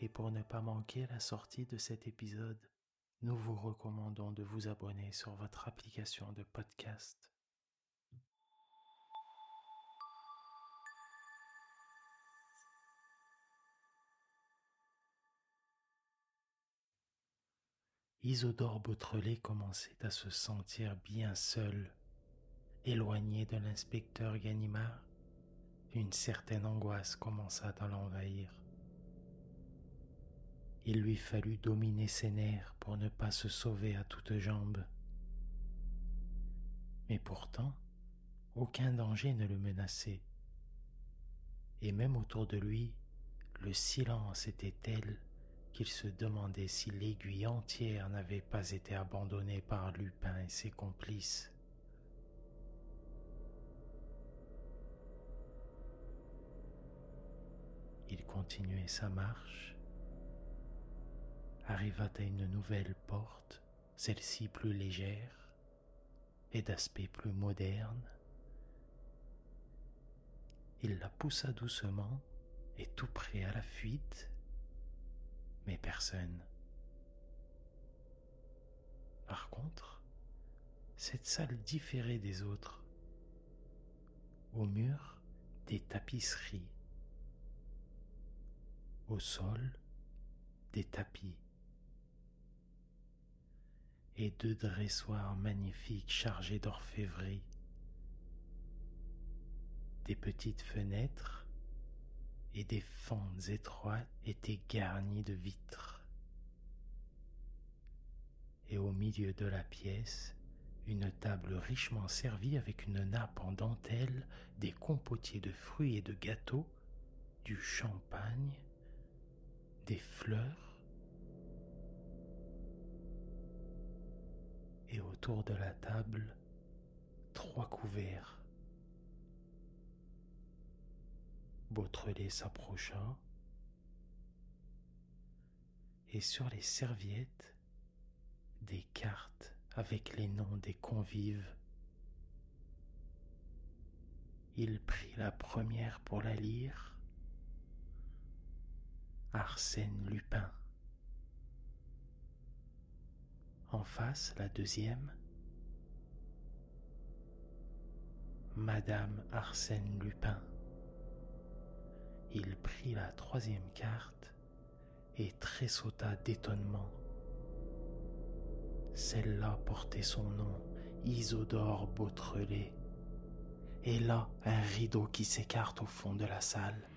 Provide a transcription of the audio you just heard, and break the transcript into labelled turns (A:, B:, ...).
A: Et pour ne pas manquer la sortie de cet épisode, nous vous recommandons de vous abonner sur votre application de podcast. Isodore Beautrelet commençait à se sentir bien seul, éloigné de l'inspecteur Ganimard. Une certaine angoisse commença à l'envahir. Il lui fallut dominer ses nerfs pour ne pas se sauver à toutes jambes. Mais pourtant, aucun danger ne le menaçait. Et même autour de lui, le silence était tel qu'il se demandait si l'aiguille entière n'avait pas été abandonnée par Lupin et ses complices. Il continuait sa marche arriva à une nouvelle porte, celle-ci plus légère et d'aspect plus moderne. Il la poussa doucement et tout prêt à la fuite, mais personne. Par contre, cette salle différait des autres. Au mur, des tapisseries. Au sol, des tapis et deux dressoirs magnifiques chargés d'orfèvrerie, des petites fenêtres et des fentes étroites étaient garnies de vitres. Et au milieu de la pièce, une table richement servie avec une nappe en dentelle, des compotiers de fruits et de gâteaux, du champagne, des fleurs, autour de la table, trois couverts. Beautrelet s'approcha et sur les serviettes, des cartes avec les noms des convives. Il prit la première pour la lire. Arsène Lupin. En face, la deuxième, Madame Arsène Lupin. Il prit la troisième carte et tressauta d'étonnement. Celle-là portait son nom, Isodore Beautrelet. Et là, un rideau qui s'écarte au fond de la salle.